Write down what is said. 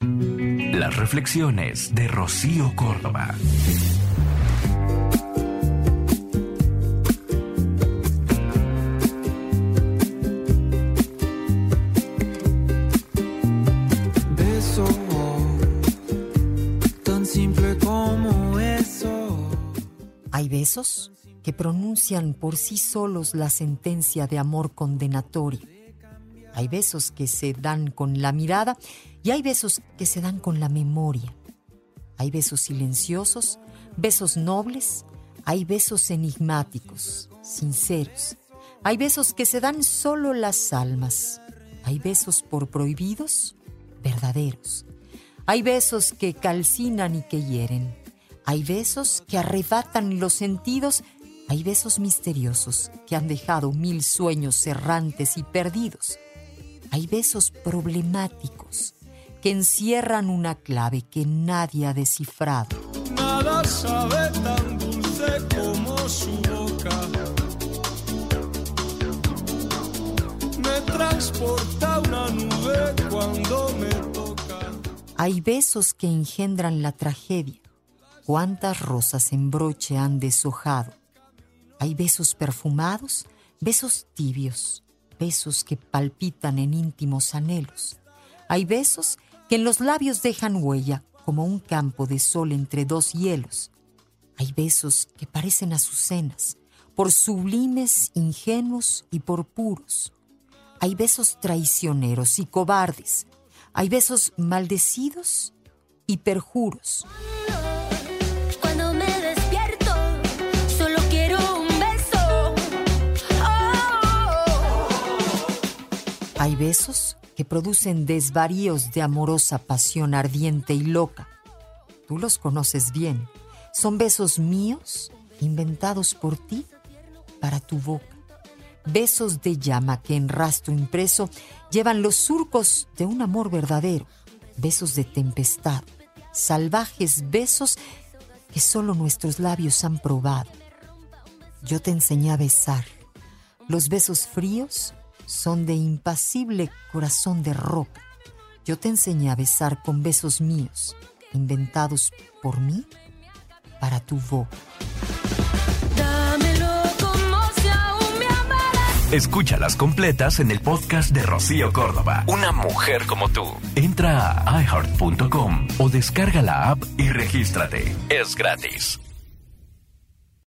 Las reflexiones de Rocío Córdoba. Beso, tan simple como eso. Hay besos que pronuncian por sí solos la sentencia de amor condenatorio. Hay besos que se dan con la mirada y hay besos que se dan con la memoria. Hay besos silenciosos, besos nobles, hay besos enigmáticos, sinceros. Hay besos que se dan solo las almas. Hay besos por prohibidos, verdaderos. Hay besos que calcinan y que hieren. Hay besos que arrebatan los sentidos. Hay besos misteriosos que han dejado mil sueños errantes y perdidos. Hay besos problemáticos que encierran una clave que nadie ha descifrado. Nada sabe tan dulce como su boca. Me transporta una nube cuando me toca. Hay besos que engendran la tragedia. ¿Cuántas rosas en broche han deshojado? Hay besos perfumados, besos tibios, besos que palpitan en íntimos anhelos. Hay besos que en los labios dejan huella como un campo de sol entre dos hielos. Hay besos que parecen azucenas, por sublimes, ingenuos y por puros. Hay besos traicioneros y cobardes. Hay besos maldecidos y perjuros. Hay besos que producen desvaríos de amorosa pasión ardiente y loca. Tú los conoces bien. Son besos míos, inventados por ti, para tu boca. Besos de llama que en rastro impreso llevan los surcos de un amor verdadero. Besos de tempestad, salvajes besos que solo nuestros labios han probado. Yo te enseñé a besar. Los besos fríos son de impasible corazón de roca. Yo te enseñé a besar con besos míos, inventados por mí para tu boca. Escúchalas completas en el podcast de Rocío Córdoba. Una mujer como tú. Entra a iheart.com o descarga la app y regístrate. Es gratis.